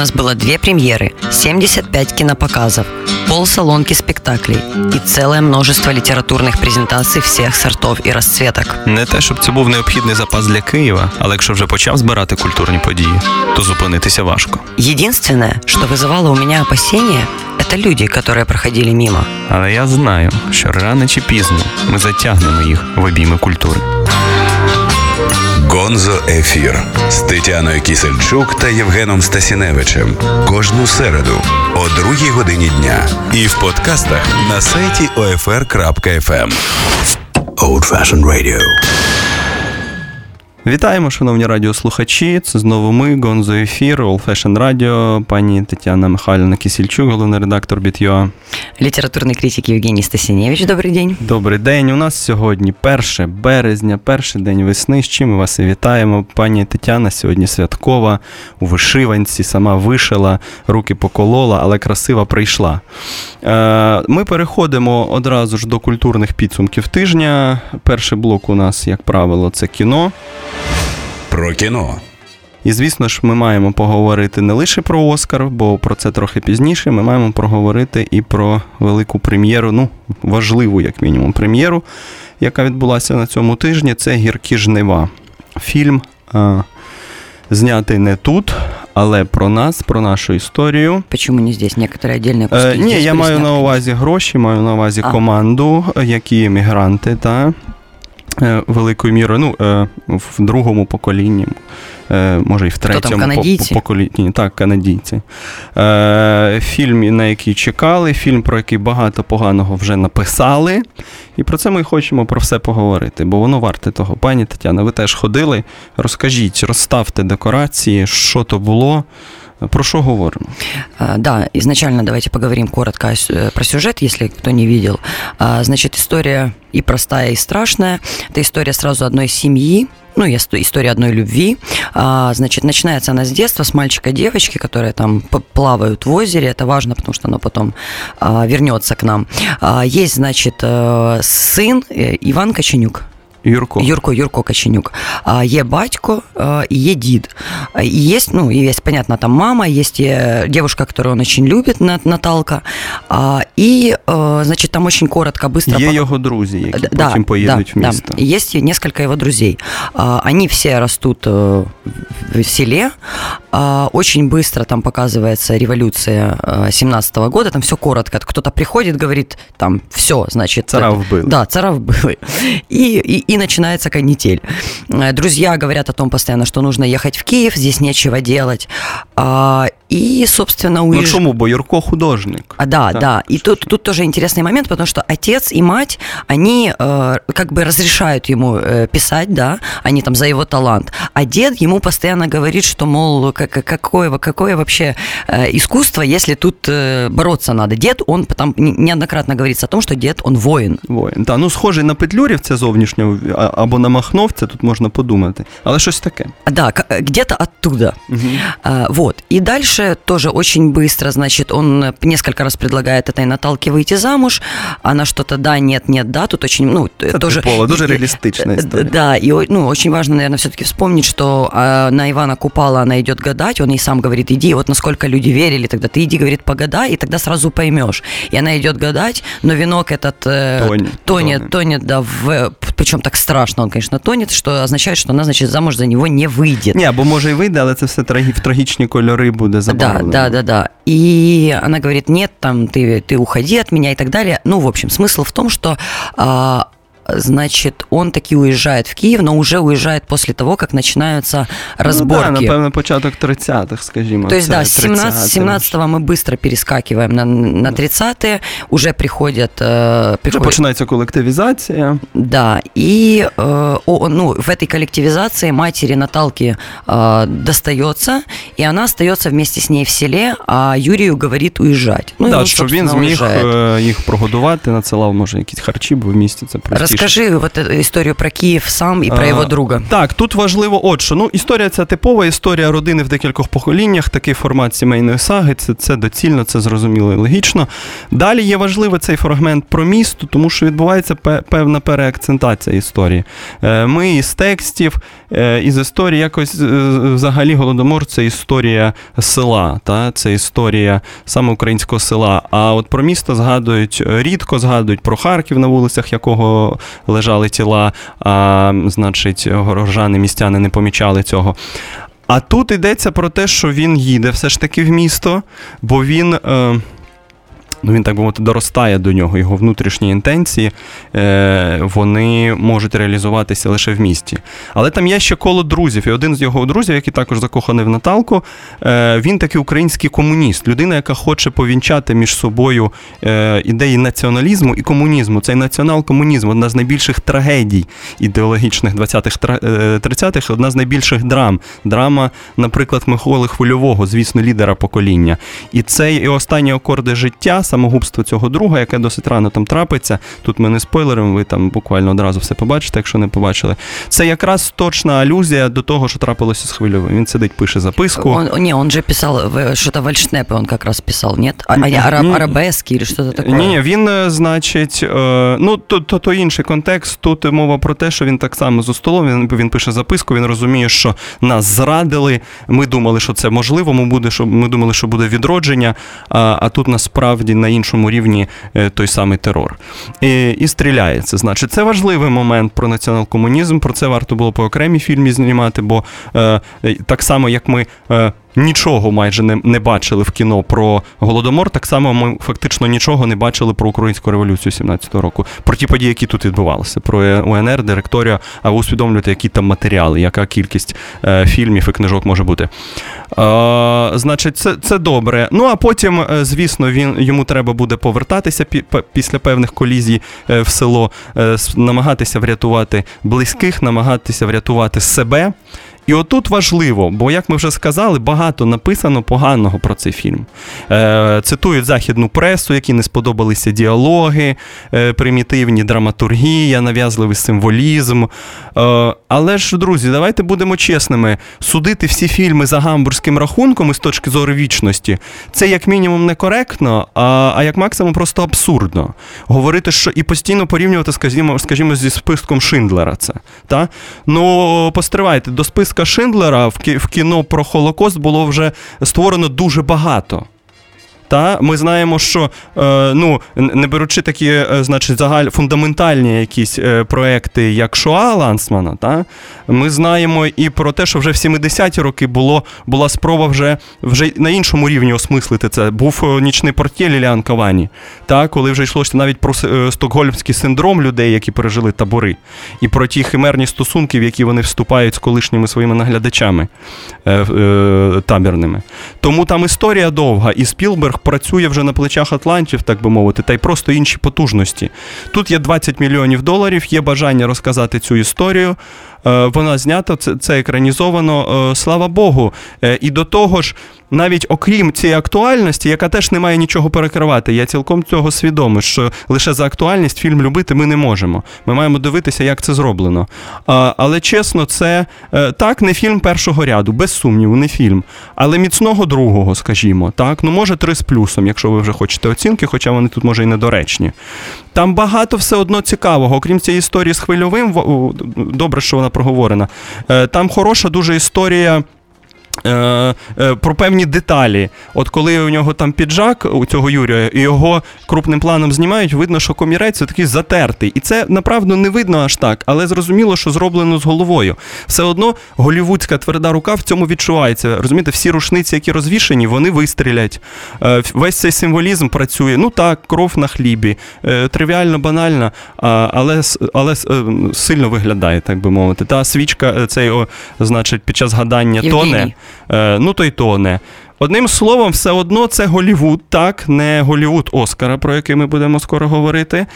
нас было две премьеры, 75 кинопоказов, полсалонки спектаклей и целое множество литературных презентаций всех сортов и расцветок. Не те, щоб це був необхідний запас для Києва, але якщо вже почав збирати культурні події, то зупинитися важко. Единственное, что вызывало у меня опасения, это люди, которые проходили мимо. Але я знаю, що рано чи пізно ми затягнемо їх в обійми культури. Гонзо Ефір з Тетяною Кісельчук та Євгеном Стасіневичем кожну середу о другій годині дня і в подкастах на сайті OFR.FM. Old Fashioned Radio. Вітаємо, шановні радіослухачі. Це знову ми, Гонзо Ефір, All Fashion Radio, пані Тетяна Михайлівна Кісільчук, головний редактор BitUA. Литературный критик Евгений Стасиневич, добрый день. Добрий день. У нас сьогодні 1 березня, перший день весни. З чим ми вас і вітаємо. Пані Тетяна сьогодні святкова у вишиванці, сама вишила, руки поколола, але красиво прийшла. Е, Ми переходимо одразу ж до культурних підсумків тижня. Перший блок у нас, як правило, це кіно. Про кіно. І, звісно ж, ми маємо поговорити не лише про Оскар, бо про це трохи пізніше. Ми маємо поговорити і про велику прем'єру, ну, важливу, як мінімум, прем'єру, яка відбулася на цьому тижні. Це Гіркі жнива. Фільм а, знятий не тут, але про нас, про нашу історію. Почему не здесь? Некоторые отдельные куски Е, ні, здесь я были маю сняты. на увазі гроші, маю на увазі А. команду, е, які емігранти, та е, великою мірою, ну, е, в другому поколінні, е, може і в третьому по- поколінні. Так, канадійці. Е, Фільм, на який чекали, фільм, про який багато поганого вже написали. І про це ми хочемо про все поговорити, бо воно варте того. Пані Тетяна, ви теж ходили. Розкажіть, розставте декорації, що то було. Про що говоримо? А, Да, изначально давайте поговорим коротко про сюжет, если кто не видел. А, Значит, история и простая, и страшная. Это история сразу одной семьи, ну, история одной любви. А, Значит, начинается она с детства, с мальчика и девочки, которые там плавают в озере. Это важно, потому что оно потом вернется к нам. Есть, значит, э, сын э, Иван Коченюк. Юрко. Юрко, Юрко Коченюк. А, Є батько а, и є дід. А, И есть, ну, и есть, понятно, там мама, есть э, девушка, которую он очень любит, На- Наталка. А, И, э, значит, там очень коротко, быстро... Є пок- його друзі, які да, потім поїдуть да, в місто. Да. Есть и несколько его друзей. А, Они все растут э, в селе. А, Очень быстро там показывается революция 17 года. Там все коротко. Кто-то приходит, говорит, там все, значит... Цара это- вбили. Да, цара вбили. И, и, и начинается канитель. Э, Друзья говорят о том постоянно, что нужно ехать в Киев, здесь нечего делать. А, И, собственно, Ну уезж... чому? Бо Юрко художник. А, да, Так, да. И что тут, тут тоже интересный момент, потому что отец и мать, они э, как бы разрешают ему э, писать, да, они там за его талант. А дед ему постоянно говорит, что, мол, как, какое, какое вообще э, искусство, если тут э, бороться надо. Дед, он там не- неоднократно говорится о том, что дед, он воин. Воїн. Та, ну схожий на петлюрівця зовнішнього а- або на махновця, тут можна подумати. Але щось таке. Да, к- где-то оттуда. А, Вот. И дальше тоже очень быстро, значит, он э, несколько раз предлагает этой Наталке выйти замуж. Она что-то да, нет, нет, да. Тут очень, ну, т- Це тоже... типово, дуже и- реалістична э, історія. Да, и о- ну, очень важно, наверное, все-таки вспомнить, что а, на Ивана Купала она идет гадать, он ей сам говорит, иди, вот насколько люди верили тогда, ты иди, говорит, погадай, и тогда сразу поймешь. И она идет гадать, но венок этот э, Тонет, тонет, тонет. тонет, да, в, причем так страшно он, конечно, тонет, что означает, что она, значит, замуж за него не выйдет. Ні, або може й вийде, але це все трагі, в трагічні кольори буде Да, забавлено. да, да, да. И она говорит, нет, там ты, ты уходи от меня и так далее. Ну, в общем, смысл в том, что а, значит, он таки уезжает в Киев, но уже уезжает после того, как начинаются разборки. Ну, да, напевно, початок 30-х, скажімо. То есть, це да, с 17, 30-ті. 17 мы быстро перескакиваем на, на 30-е, уже приходят... э, Вже приходят починається колективізація. Да, и э, о, ну, в этой коллективизации матери Наталки э, достается, и она остается вместе с ней в селе, а Юрию говорит уезжать. Ну, и да, он, щоб він собственно, зміг уезжает. е, їх прогодувати, надсилав, може, якісь харчі, бо в місті це просто Розкажи от історію про Київ сам і про його друга. Так, тут важливо, от що ну історія ця типова історія родини в декількох поколіннях. Такий формат сімейної саги. Це це доцільно, це зрозуміло і логічно. Далі є важливий цей фрагмент про місто, тому що відбувається певна переакцентація історії. Е, ми із текстів, е, із історії якось взагалі голодомор це історія села, та це історія саме українського села. А от про місто згадують рідко, згадують про Харків, на вулицях якого лежали тіла, а значить, горожани, містяни не помічали цього. А тут йдеться про те, що він їде все ж таки в місто, бо він. Е, ну він так би мовити, доростає до нього. Його внутрішні інтенції е, вони можуть реалізуватися лише в місті. Але там є ще коло друзів. І один з його друзів, який також закоханий в Наталку, е, він такий український комуніст, людина, яка хоче повінчати між собою е, ідеї націоналізму і комунізму. Цей націонал-комунізм одна з найбільших трагедій ідеологічних 20-х, 30-х, е, одна з найбільших драм. Драма, наприклад, Миколи Хвильового, звісно, лідера покоління. І це і останні акорди життя самогубство цього друга, яке досить рано там трапиться. Тут ми не спойлеримо, ви там буквально одразу все побачите, якщо не побачили. Це якраз точна алюзія до того, що трапилося з хвильовим. Він сидить, пише записку. Он, не, он же писав що-то вальшнепи, он якраз писав, ні? А, а араб, арабески чи щось таке? Ні, ні, він, е, значить, е, ну, то, то, то інший контекст. Тут мова про те, що він так само за столом, він він пише записку, він розуміє, що нас зрадили. Ми думали, що це можливо, ми, буде, що, ми думали, що буде відродження, а, а тут насправді на іншому рівні е, той самий терор. І і стріляється. Значить, це важливий момент про націонал-комунізм. Про це варто було по окремій фільмі знімати, бо е, так само як ми. Нічого майже не не бачили в кіно про голодомор. Так само ми фактично нічого не бачили про українську революцію 17-го року, про ті події, які тут відбувалися, про УНР, директорія. А ви усвідомлюєте, які там матеріали, яка кількість е, фільмів і книжок може бути. Е, Значить, це це добре. Ну а потім, е, звісно, він йому треба буде повертатися пі, після певних колізій е, в село, е, намагатися врятувати близьких, намагатися врятувати себе. І отут важливо, бо, як ми вже сказали, багато написано поганого про цей фільм. Е, Цитують західну пресу, які не сподобалися діалоги, е, примітивні драматургія, нав'язливий символізм. Е, але ж, друзі, давайте будемо чесними. Судити всі фільми за гамбурзьким рахунком із точки зору вічності, це як мінімум некоректно, а а як максимум просто абсурдно. Говорити, що і постійно порівнювати, скажімо, скажімо, зі списком Шиндлера. це. Та? Ну, постривайте, до списка списка Шиндлера в кіно про Холокост було вже створено дуже багато. Та Ми знаємо, що е, ну, не беручи такі, е, значить, загаль фундаментальні якісь е, проекти, як Шоа Лансмана, та, ми знаємо і про те, що вже в 70-ті роки було, була спроба вже вже на іншому рівні осмислити це. Був нічний портє Ліліан Кавані, та, коли вже йшлося навіть про стокгольмський синдром людей, які пережили табори, і про ті химерні стосунки, в які вони вступають з колишніми своїми наглядачами табірними. Тому там історія довга, і Спілберг працює вже на плечах Атлантів, так би мовити, та й просто інші потужності. Тут є 20 мільйонів доларів, є бажання розказати цю історію. Е, вона знята, це екранізовано, е, слава Богу. Е, і до того ж, навіть окрім цієї актуальності, яка теж не має нічого перекривати, я цілком цього свідомий, що лише за актуальність фільм любити ми не можемо. Ми маємо дивитися, як це зроблено. Але чесно, це так, не фільм першого ряду, без сумніву, не фільм. Але міцного другого, скажімо, так, ну може три з плюсом, якщо ви вже хочете оцінки, хоча вони тут може і недоречні. Там багато все одно цікавого, окрім цієї історії з хвильовим, добре, що вона проговорена. Е, там хороша дуже історія. Е, е, про певні деталі. От коли у нього там піджак, у цього Юрія, і його крупним планом знімають, видно, що комірець такий затертий. І це направду не видно аж так, але зрозуміло, що зроблено з головою. Все одно голівудська тверда рука в цьому відчувається. Розумієте, всі рушниці, які розвішені, вони вистрілять. Е, весь цей символізм працює. Ну так, кров на хлібі. Тривіально, банально, але але сильно виглядає, так би мовити. Та свічка, цей, о, значить, під час гадання тоне. Е, ну то й то не. Одним словом, все одно це Голівуд, так, не Голівуд Оскара, про який ми будемо скоро говорити. Е,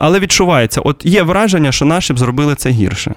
але відчувається, от є враження, що наші б зробили це гірше.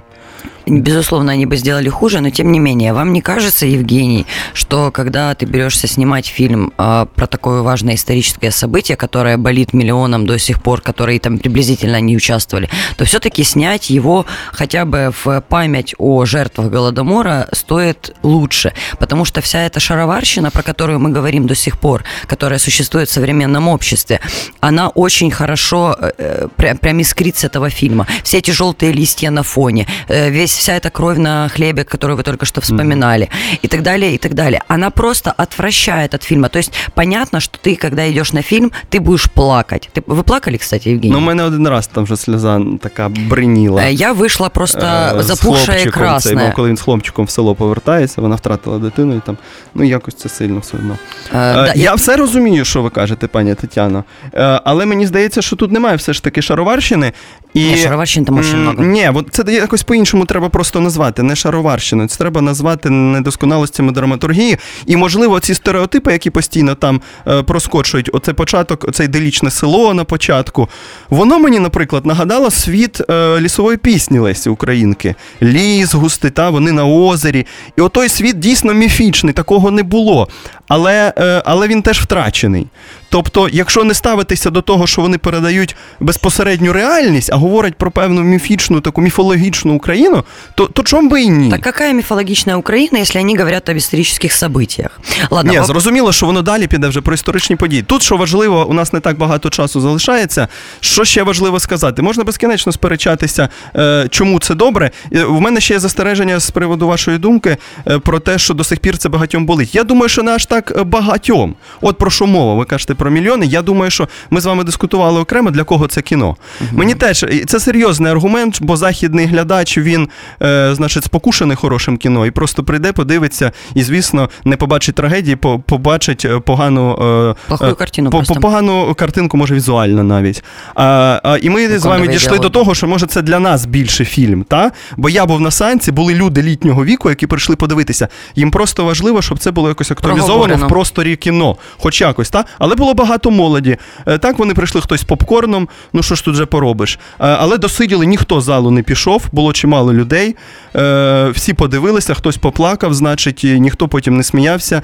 Безусловно, они бы сделали хуже, но тем не менее, вам не кажется, Евгений, что когда ты берешься снимать фильм э, про такое важное историческое событие, которое болит миллионам до сих пор, которые там приблизительно не участвовали, то все-таки снять его хотя бы в память о жертвах Голодомора стоит лучше, потому что вся эта шароварщина, про которую мы говорим до сих пор, которая существует в современном обществе, она очень хорошо э, прям, прям искрит с этого фильма. Все эти желтые листья на фоне, э, весь вся эта кровь на хлебе, которую вы только что вспоминали, mm-hmm. и так далее, и так далее. Она просто отвращает от фильма. То есть понятно, что ты, когда идешь на фильм, ты будешь плакать. Ты, вы плакали, кстати, Евгений? Ну, у мене один раз там вже сльоза така бриніла. Я вийшла просто е, запухша і красна. Цей, коли він з хлопчиком в село повертається, вона втратила дитину і там, ну якось це сильно все одно. Е, е, я, я все розумію, що ви кажете, пані Тетяно. Е, але мені здається, що тут немає все ж таки шароварщини. І... Ні, шароварщин там дуже много. Ні, от це якось по-іншому треба просто назвати. Не шароварщиною, це треба назвати недосконалостями драматургії. І, можливо, ці стереотипи, які постійно там е, проскочують, оцей початок, оце іделічне село на початку. Воно мені, наприклад, нагадало світ е, лісової пісні Лесі Українки. Ліс, густита, вони на озері. І отой світ дійсно міфічний, такого не було. Але, е, Але він теж втрачений. Тобто, якщо не ставитися до того, що вони передають безпосередню реальність, а говорять про певну міфічну, таку міфологічну Україну, то то чому би і ні? Так яка міфологічна Україна, якщо вони говорять об історичних событиях? Ладно, Ні, зрозуміло, що воно далі піде вже про історичні події. Тут що важливо, у нас не так багато часу залишається. Що ще важливо сказати? Можна безкінечно сперечатися, е, чому це добре. У мене ще є застереження з приводу вашої думки е, про те, що до сих пір це багатьом болить. Я думаю, що не аж так багатьом. От про що мова? Ви кажете про мільйони. Я думаю, що ми з вами дискутували окремо, для кого це кіно. uh Мені теж це серйозний аргумент, бо західний глядач він, е, значить, спокушений хорошим кіно і просто прийде, подивиться і, звісно, не побачить трагедії, по, побачить е, погану е, картину, по, погану картинку, може візуально навіть. А, а, І ми Виконує з вами дійшли діалог. до того, що може це для нас більше фільм. Та? Бо я був на санці, були люди літнього віку, які прийшли подивитися. Їм просто важливо, щоб це було якось актуалізовано в просторі кіно, хоч якось, та? але було багато молоді. Е, так, вони прийшли хтось з попкорном, ну що ж тут вже поробиш. Е, але досиділи, ніхто з залу не пішов, було чимало людей. Е, всі подивилися, хтось поплакав, значить, ніхто потім не сміявся,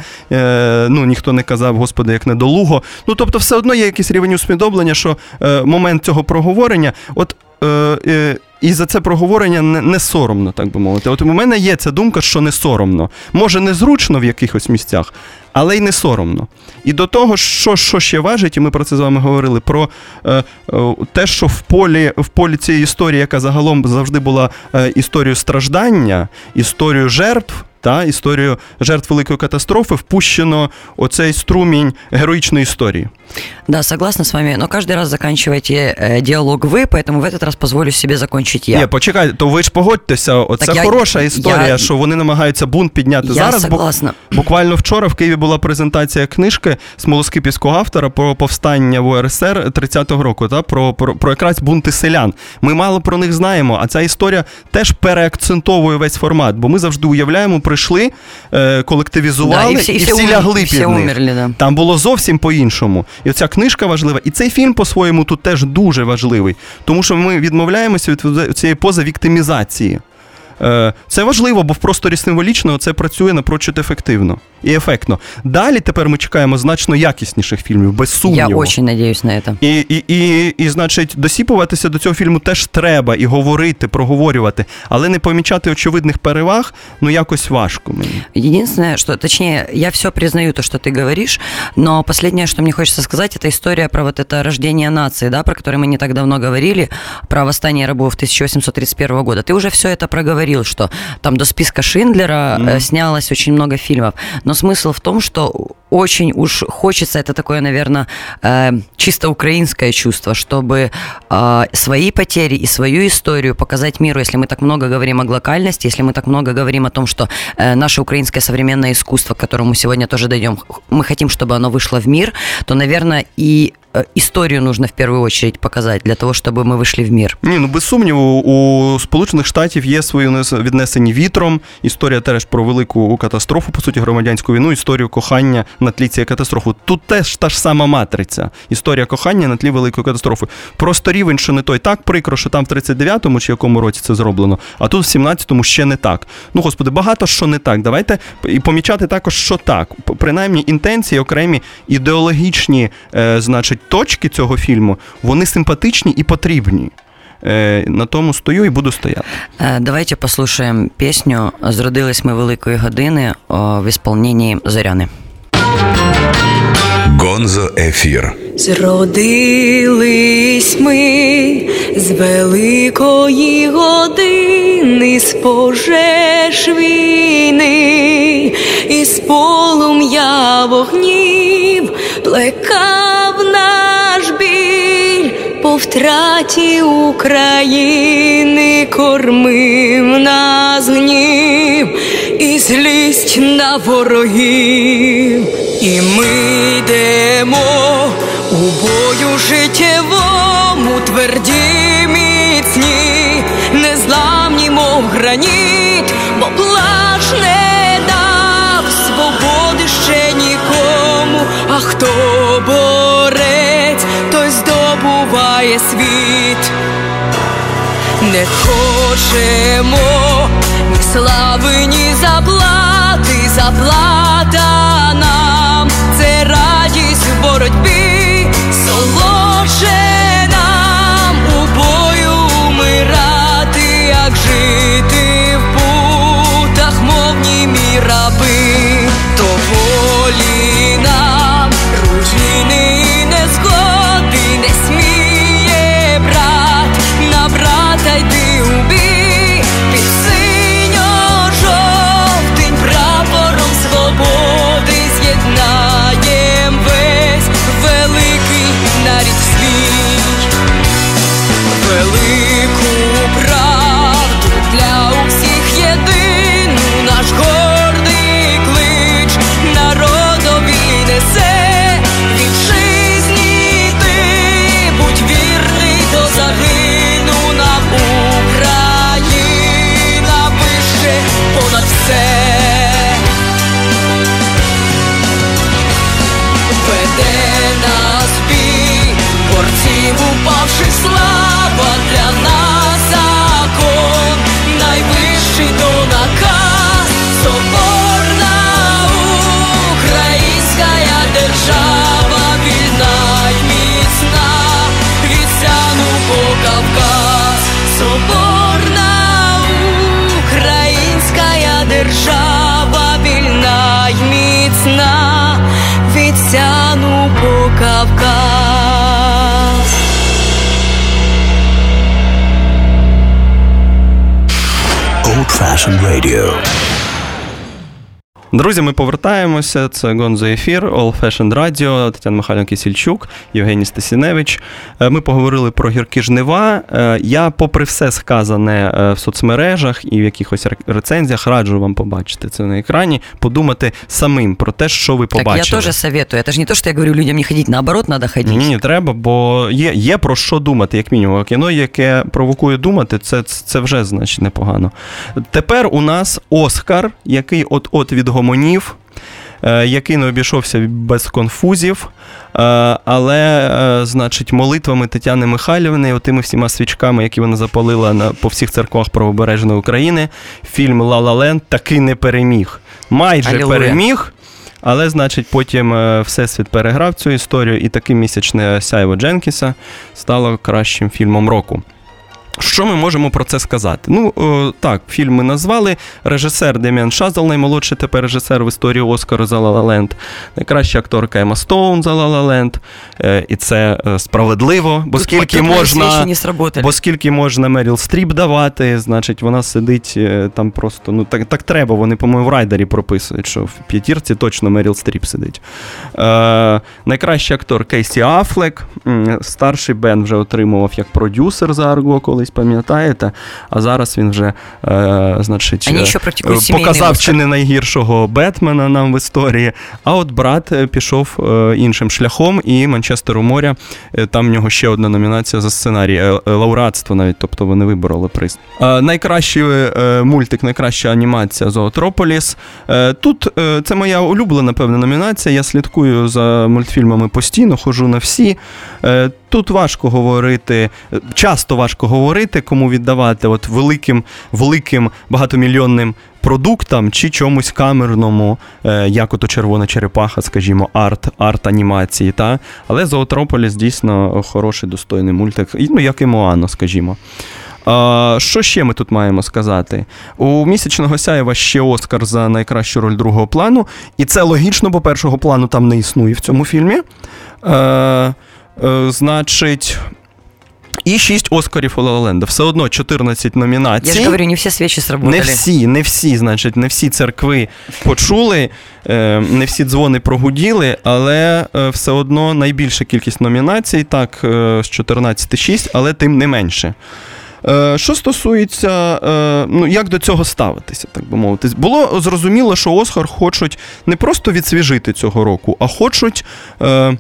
ну ніхто не казав, господи, як недолуго. Ну тобто, все одно є якийсь рівень усвідомлення, що момент цього проговорення, от. І за це проговорення не, не соромно, так би мовити. От у мене є ця думка, що не соромно. Може, незручно в якихось місцях, але й не соромно. І до того, що що ще важить, і ми про це з вами говорили, про е, е, те, що в полі в полі цієї історії, яка загалом завжди була е, історією страждання, історією жертв та історію жертв великої катастрофи впущено оцей струмінь героїчної історії. Да, согласна с вами, но каждый раз заканчиваете э, диалог вы, поэтому в этот раз позволю себе закончить я. Ні, почекай, то ви ж погодьтеся, оце так хороша я, історія, я, що вони намагаються бунт підняти я зараз. Согласна. Буквально вчора в Києві була презентація книжки Смолоскипівського автора про повстання в УРСР 30-го року, та, про, про, про якраз бунти селян. Ми мало про них знаємо, а ця історія теж переакцентовує весь формат, бо ми завжди уявляємо про прийшли, е, колективізували да, і всі, і всі, всі лягли всі під них. Умерли, да. Там було зовсім по-іншому. І ця книжка важлива. І цей фільм по-своєму тут теж дуже важливий, тому що ми відмовляємося від цієї пози віктимізації. це важливо, бо в просторі символічного це працює напрочуд ефективно і ефектно. Далі тепер ми чекаємо значно якісніших фільмів, без сумніву. Я дуже надіюсь на це. І, і, і, і, значить, досіпуватися до цього фільму теж треба і говорити, проговорювати, але не помічати очевидних переваг, ну якось важко мені. Единственное, что, точнее, я все признаю то, что ты говоришь, но последнее, что мне хочется сказать, это история про вот это рождение нации, да, про которое мы не так давно говорили, про восстание рабов 1831 года. Ты уже все это проговорил, что там до списка Шиндлера mm-hmm. снялось очень много фильмов, но смысл в том, что очень уж хочется, это такое, наверное, э, чисто украинское чувство, чтобы э, свои потери и свою историю показать миру, если мы так много говорим о глокальности, если мы так много говорим о том, что э, наше украинское современное искусство, к которому сегодня тоже дойдем, мы хотим, чтобы оно вышло в мир, то, наверное, и историю нужно в первую очередь показать для того, чтобы мы вышли в мир? Ні, ну без сумніву, у Сполучених Штатів є свої віднесені вітром. Історія теж про велику катастрофу, по суті, громадянську війну, історію кохання на тлі цієї катастрофи. Тут теж та ж сама матриця. Історія кохання на тлі великої катастрофи. Просто рівень, що не той так прикро, що там в 39-му чи якому році це зроблено, а тут в 17-му ще не так. Ну, господи, багато що не так. Давайте і помічати також, що так. Принаймні, інтенції, окремі ідеологічні, е, значить, точки цього фільму, вони симпатичні і потрібні. Е, на тому стою і буду стояти. Е, давайте послухаємо пісню Зродились ми великої години в ісполненні Зоряни. Гонзо ефір. Зродились ми з великої години, з пожеж війни, і з полум'я вогнів плекав наш біль по втраті України, кормив нас гнів і злість на ворогів, і ми йдемо у бою життєвому тверді міцні, незламні, мов граніт, бо плач не дав свободи ще нікому, а хто борець, той здобуває світ. Не хочемо ні слави, ні заплати, заплата нам. Це радість в боротьбі, солодше велику правду. Для усіх єдину наш гордий клич. Народові несе вітчизні будь вірний до загину нам Україна вище понад все. Веде нас бій, борців упавших Fashion Radio. Друзі, ми повертаємося. Це Гонзо Ефір, All Fashion Radio, Тетяна Михайло Кисільчук, Євгеній Стасіневич. Е, Ми поговорили про гіркі жнива. Е, Я, попри все сказане е, в соцмережах і в якихось рецензіях, раджу вам побачити це на екрані, подумати самим про те, що ви побачили. Так я тоже советую. Это же не то, что я говорю людям не ходить, наоборот, надо ходить. Ні, ні, треба, бо є, є про що думати, як мінімум. Кіно, яке провокує думати, це, це вже значить непогано. Тепер у нас Оскар, який от-от відгомонів, е, який не обійшовся без конфузів, е, але, е, значить, молитвами Тетяни Михайлівни, отими всіма свічками, які вона запалила на, по всіх церквах правобережної України, фільм «Ла Ла Ленд таки не переміг. Майже Алілуя. переміг. Але, значить, потім Всесвіт переграв цю історію, і таки місячне сяйво Дженкіса стало кращим фільмом року. Що ми можемо про це сказати? Ну, о, так, фільм ми назвали. Режисер Деміан Шазел, наймолодший тепер режисер в історії Оскару за «Ла Ла Ленд. Найкраща акторка Ема Стоун за «Ла Ла Ленд. Е, І це е, справедливо, бо Тут- скільки можна. Бо скільки можна Меріл Стріп давати, значить, вона сидить е, там просто. Ну так, так треба. Вони, по-моєму, в райдері прописують, що в п'ятірці точно Меріл Стріп сидить. Е, найкращий актор Кейсі Афлек. Старший Бен вже отримував як продюсер за Арго колись колись пам'ятаєте, а зараз він вже, е, значить, е, показав чи не найгіршого Бетмена нам в історії. А от брат е, пішов е, іншим шляхом, і Манчестер у моря. Там в нього ще одна номінація за сценарій, лауреатство навіть, тобто вони вибороли приз. Е, Найкращий е, мультик, найкраща анімація Зоотрополіс. Е, Тут е, це моя улюблена певна номінація. Я слідкую за мультфільмами постійно, ходжу на всі. Тут важко говорити, е, часто важко говорити, кому віддавати от великим, великим багатомільйонним продуктам чи чомусь камерному, е, як ото червона черепаха, скажімо, арт, арт-анімації. Та? Але Зоотрополіс дійсно хороший, достойний мультик, ну як і Моано, скажімо. А, що ще ми тут маємо сказати? У місячного сяєва ще Оскар за найкращу роль другого плану, і це логічно, бо першого плану там не існує в цьому фільмі. Е, е, значить. І 6 Оскарів у Ла-Ла-Ленда. Все одно 14 номінацій. Я ж говорю, не всі свічі сработали. Не всі, не всі, значить, не всі церкви почули, е, не всі дзвони прогуділи, але е, все одно найбільша кількість номінацій, так, з 14 6, але тим не менше. Е, Що стосується, е, ну як до цього ставитися, так би мовити, було зрозуміло, що Оскар хочуть не просто відсвіжити цього року, а хочуть, е,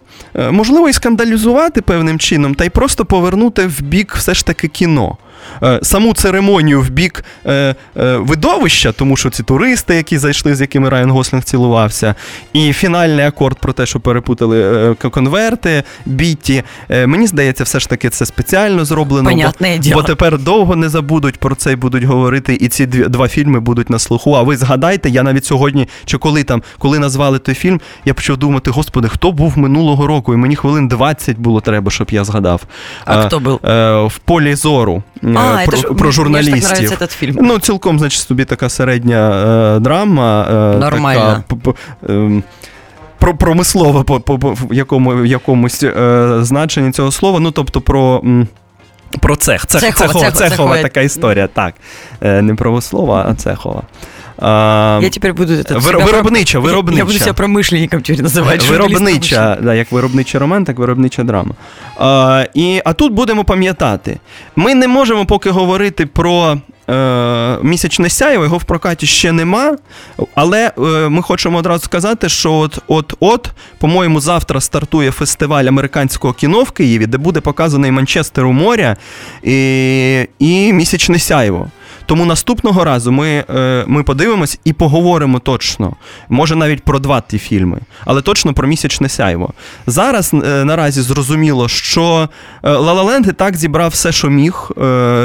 можливо, і скандалізувати певним чином, та й просто повернути в бік все ж таки кіно. Е, Саму церемонію в бік е, е, видовища, тому що ці туристи, які зайшли, з якими Райан Гослінг цілувався, і фінальний акорд про те, що перепутали конверти, біті. Е, мені здається, все ж таки це спеціально зроблено. Понятне бо, діло. бо тепер довго не забудуть про це і будуть говорити, і ці дві, два фільми будуть на слуху. А ви згадайте, я навіть сьогодні, чи коли там, коли назвали той фільм, я почав думати, господи, хто був минулого року? І мені хвилин 20 було треба, щоб я згадав. А Е, хто був? В полі зору А, про, ж, про мне ж так журналістів. цей фільм. Ну, цілком, значить, собі така середня е, драма. Е. Така, п- ем, про промислове по, по, по в якому, в якомусь е, значенні цього слова. Ну, тобто про. м, Про цех. Цех, Цехова, цехова, цехова, цехова цехова. така історія, так. Не Не промислова, а цехова. А, Я теперь буду этот, вир- себя про- виробнича, Я- Я буду виробнича. себя промышленником теперь называть. журналистом Виробнича, да, як виробничий роман, так виробнича драма. А, і, а тут будемо пам'ятати: ми не можемо поки говорити про. Е, місячне сяєво, його в прокаті ще нема. Але е, ми хочемо одразу сказати, що от, от, от, по-моєму, завтра стартує фестиваль американського кіно в Києві, де буде показаний Манчестер у моря і, і місячне сяєво. Тому наступного разу ми, е, ми подивимось і поговоримо точно. Може навіть про два ті фільми, але точно про місячне сяйво. Зараз е, наразі зрозуміло, що е, La і так зібрав все, що міг.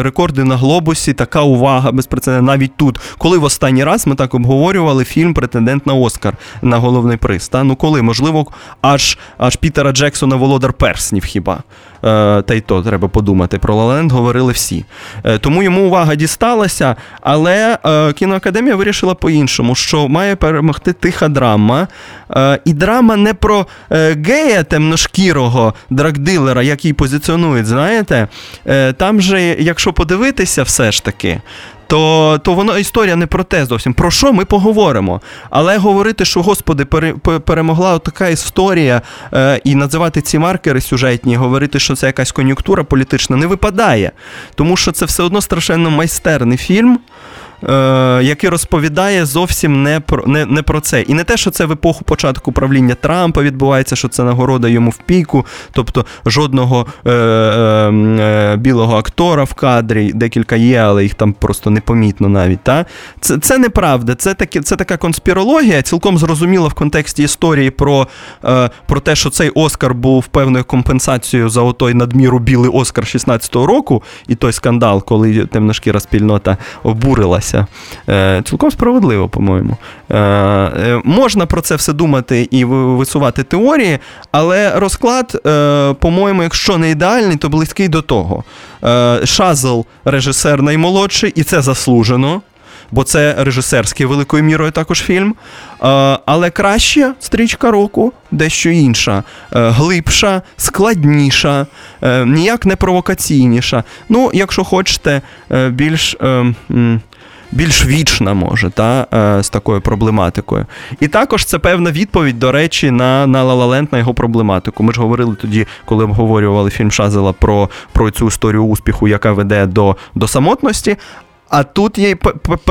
Рекорди на глобусі, така увага безпрецедентна. Навіть тут, коли в останній раз ми так обговорювали фільм Претендент на Оскар на головний приз. Та? Ну коли, можливо, аж, аж Пітера Джексона Володар Перснів хіба. Е, та й то треба подумати. Про La говорили всі. Е, тому йому увага дісталася, але е, кіноакадемія вирішила по-іншому, що має перемогти тиха драма. І драма не про гея темношкірого драгдилера, її позиціонують, знаєте. Там же, якщо подивитися, все ж таки. То, то воно історія не про те зовсім. Про що ми поговоримо? Але говорити, що Господи, пере, перемогла така історія, е, і називати ці маркери сюжетні, говорити, що це якась кон'юнктура політична, не випадає. Тому що це все одно страшенно майстерний фільм. Е, який розповідає зовсім не про не, не про це. І не те, що це в епоху початку правління Трампа відбувається, що це нагорода йому в піку, тобто жодного е, е, білого актора в кадрі, декілька є, але їх там просто непомітно навіть. Та? Це, це неправда, це, таки, це така конспірологія, цілком зрозуміла в контексті історії про, е, про те, що цей Оскар був певною компенсацією за отой надміру білий Оскар 16-го року, і той скандал, коли темношкіра спільнота обурилася. Е, цілком справедливо, по-моєму. Е, е, можна про це все думати і висувати теорії, але розклад, по-моєму, якщо не ідеальний, то близький до того. Шазл режисер наймолодший, і це заслужено. Бо це режисерський великою мірою також фільм. Але краще стрічка року, дещо інша, глибша, складніша, ніяк не провокаційніша. Ну, якщо хочете, більш. Більш вічна, може, та, е, з такою проблематикою. І також це певна відповідь, до речі, на на La на його проблематику. Ми ж говорили тоді, коли обговорювали фільм Шазела про про цю історію успіху, яка веде до, до самотності. А тут є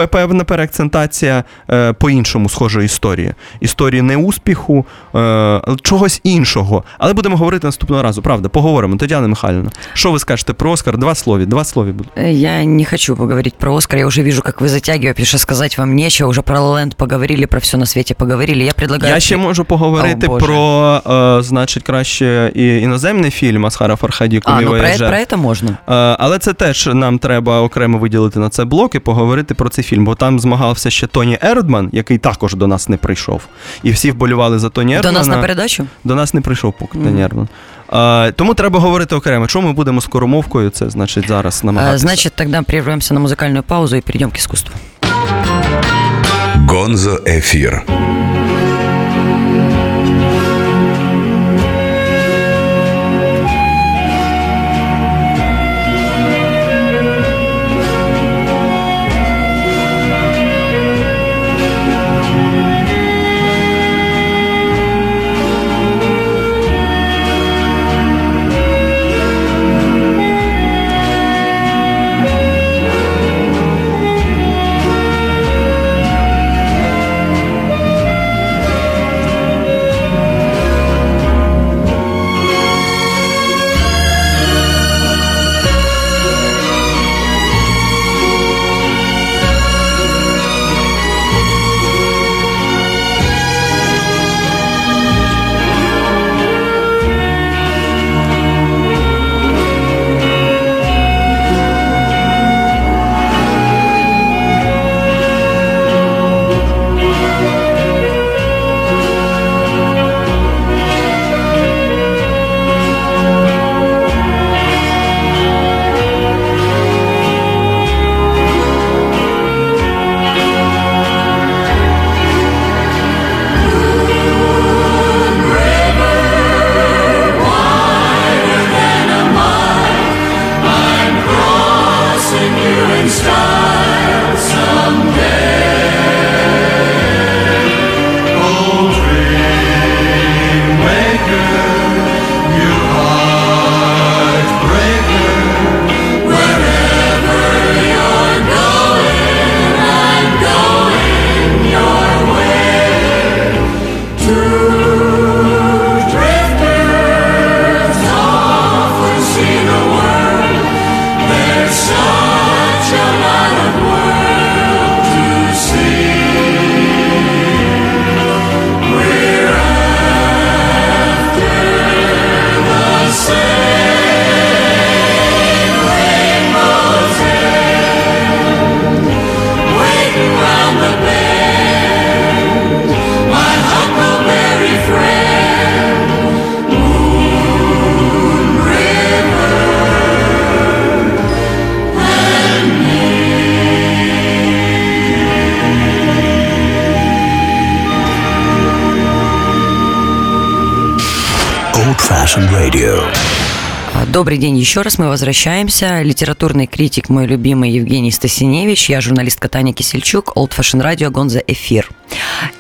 певна переакцентація е, по-іншому схожої історії. Історії не успіху, е, чогось іншого. Але будемо говорити наступного разу. Правда, поговоримо. Тетяна Михайлівна, що ви скажете про Оскар? Два слові. Два слові будуть. Э, я не хочу поговорить про Оскар. Я уже вижу, как вы затягиваете, потому что сказать вам нечего. Уже про Ла Ла Ленд поговорили, про всё на свете поговорили. Я предлагаю... Я ще можу поговорити О, про, е, значить, краще і іноземний фільм Асхара Фархаді А, ну про, про це можна. Е, але це теж нам треба окремо виділити на це блок і поговорити про цей фільм, бо там змагався ще Тоні Ердман, який також до нас не прийшов. І всі вболівали за Тоні Ердмана. До нас на передачу? До нас не прийшов поки mm. Тоні Ердман. А, тому треба говорити окремо. Чому ми будемо скоромовкою? Це значить зараз намагатися. Значить, тоді прервемося на музикальну паузу і перейдемо к іскусству. Гонзо ефір. Добрый день еще раз, мы возвращаемся. Литературный критик, мой любимый Евгений Стасиневич, я журналистка Таня Кисельчук, Old Fashion Radio, Гонза Эфир.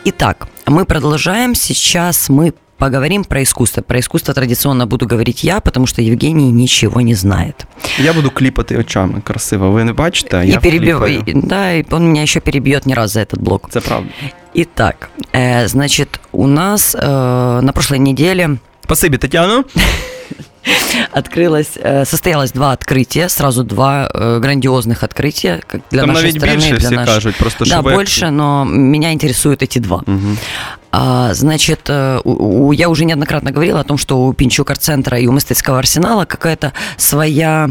Итак, мы продолжаем. Сейчас мы поговорим про искусство. Про искусство традиционно буду говорить я, потому что Евгений ничего не знает. Я буду кліпати очами красиво. Ви не бачите, а я и перебив... Да, и он меня еще перебьет не раз за этот блок. Это правда. Итак, э, значит, у нас э, на прошлой неделе... Спасибо, Татьяна. открылось, э, состоялось два открытия, сразу два э, грандиозных открытия как для Там нашей навіть страны. більше для всі нашей... кажуть, просто Да, больше, но меня интересуют эти два. Угу. А, значит, э, я уже неоднократно говорила о том, что у Пинчук-центра и у Мистецкого арсенала какая-то своя,